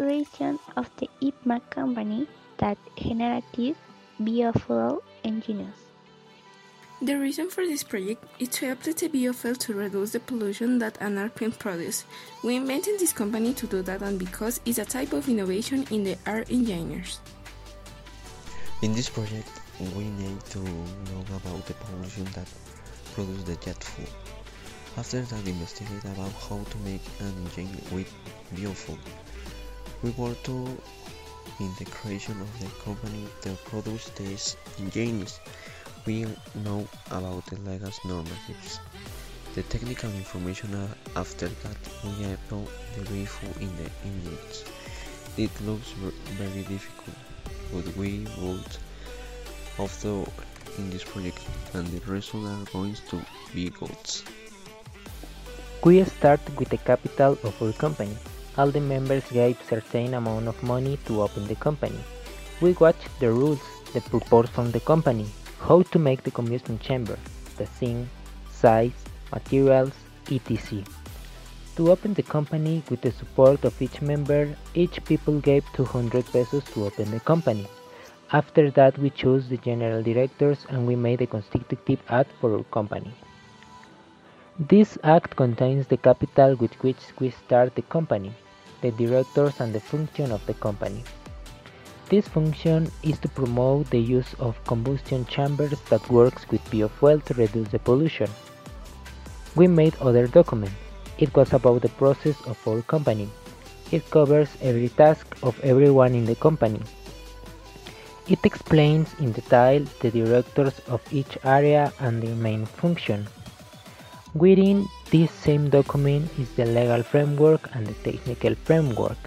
creation of the IPMA company that generates biofuel engines. The reason for this project is to apply the biofuel to reduce the pollution that an airplane produces. We invented this company to do that and because it's a type of innovation in the air engineers. In this project, we need to know about the pollution that produces the jet fuel. After that, we investigate about how to make an engine with biofuel. We work to in the creation of the company that produce these engines. We know about the legal normatives. The technical information after that we apply the biofuel in the engines. It looks very difficult, but we would also in this project and the results are going to be good. We start with the capital of our company. All the members gave certain amount of money to open the company. We watched the rules, the purpose from the company, how to make the combustion chamber, the thing, size, materials, etc. To open the company with the support of each member, each people gave 200 pesos to open the company. After that we chose the general directors and we made a constitutive act for our company. This act contains the capital with which we start the company, the directors and the function of the company. This function is to promote the use of combustion chambers that works with biofuel to reduce the pollution. We made other document. It was about the process of our company. It covers every task of everyone in the company. It explains in detail the directors of each area and their main function. Within this same document is the legal framework and the technical framework.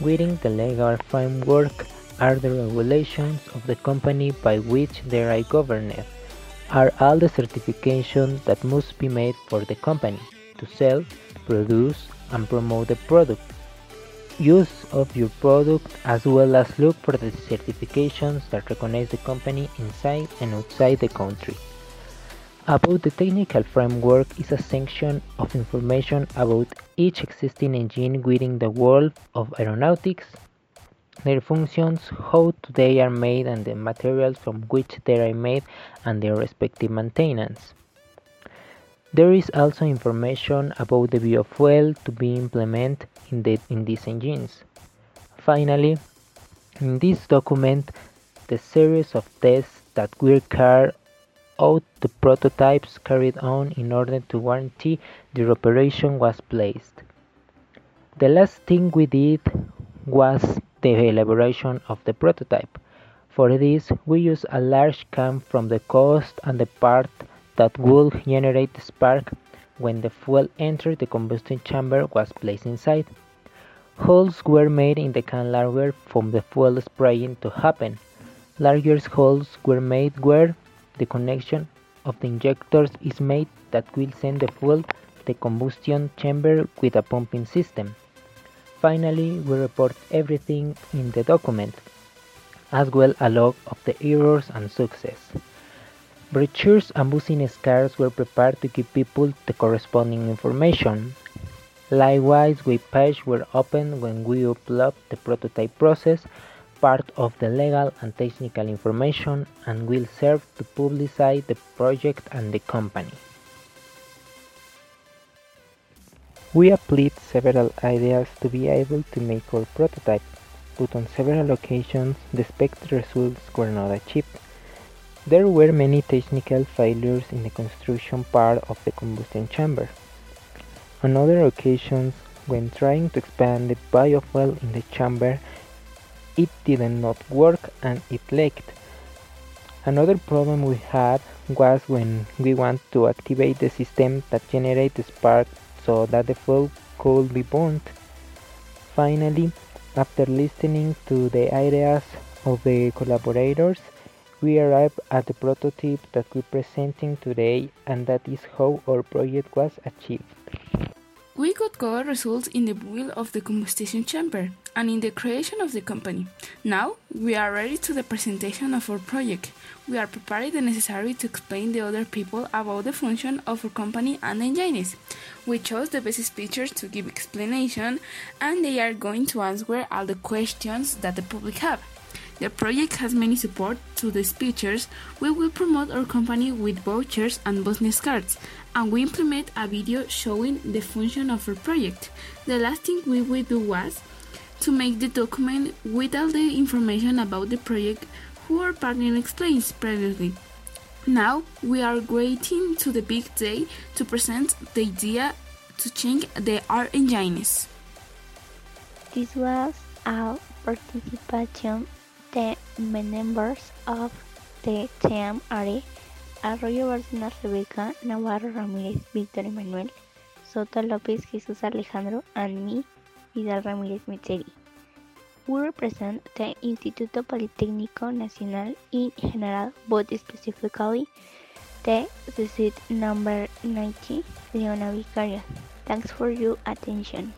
Within the legal framework are the regulations of the company by which they are governed, are all the certifications that must be made for the company to sell, produce, and promote the product. Use of your product as well as look for the certifications that recognize the company inside and outside the country. About the technical framework is a section of information about each existing engine within the world of aeronautics, their functions, how they are made and the materials from which they are made and their respective maintenance. There is also information about the biofuel to be implemented in, the, in these engines. Finally, in this document, the series of tests that were carried out the prototypes carried on in order to guarantee their operation was placed. The last thing we did was the elaboration of the prototype. For this, we used a large can from the coast and the part that would generate the spark when the fuel entered the combustion chamber was placed inside. Holes were made in the can larger for the fuel spraying to happen. Larger holes were made where the connection of the injectors is made that will send the fuel to the combustion chamber with a pumping system. Finally, we report everything in the document, as well a log of the errors and success. Brochures and business cards were prepared to give people the corresponding information. Likewise, web pages were opened when we upload the prototype process part of the legal and technical information and will serve to publicize the project and the company. We applied several ideas to be able to make our prototype, but on several occasions the expected results were not achieved. There were many technical failures in the construction part of the combustion chamber. On other occasions, when trying to expand the biofuel in the chamber, it did not work and it leaked. Another problem we had was when we want to activate the system that generates spark so that the fuel could be burned. Finally, after listening to the ideas of the collaborators, we arrived at the prototype that we're presenting today and that is how our project was achieved. We could cover results in the build of the combustion chamber and in the creation of the company. Now we are ready to the presentation of our project. We are prepared the necessary to explain the other people about the function of our company and engines. We chose the best speakers to give explanation and they are going to answer all the questions that the public have. The project has many support to the speakers. We will promote our company with vouchers and business cards, and we implement a video showing the function of our project. The last thing we will do was to make the document with all the information about the project who our partner explains previously. Now we are waiting to the big day to present the idea to change the art engines. This was our participation the members of the team are Arroyo Bárcenas Rebeca, Navarro Ramírez, Víctor Emanuel, Soto López, Jesús Alejandro, and me, Vidal Ramírez Metzeri. We represent the Instituto Politécnico Nacional in general, but specifically the seat number 90, Leona Vicaria. Thanks for your attention.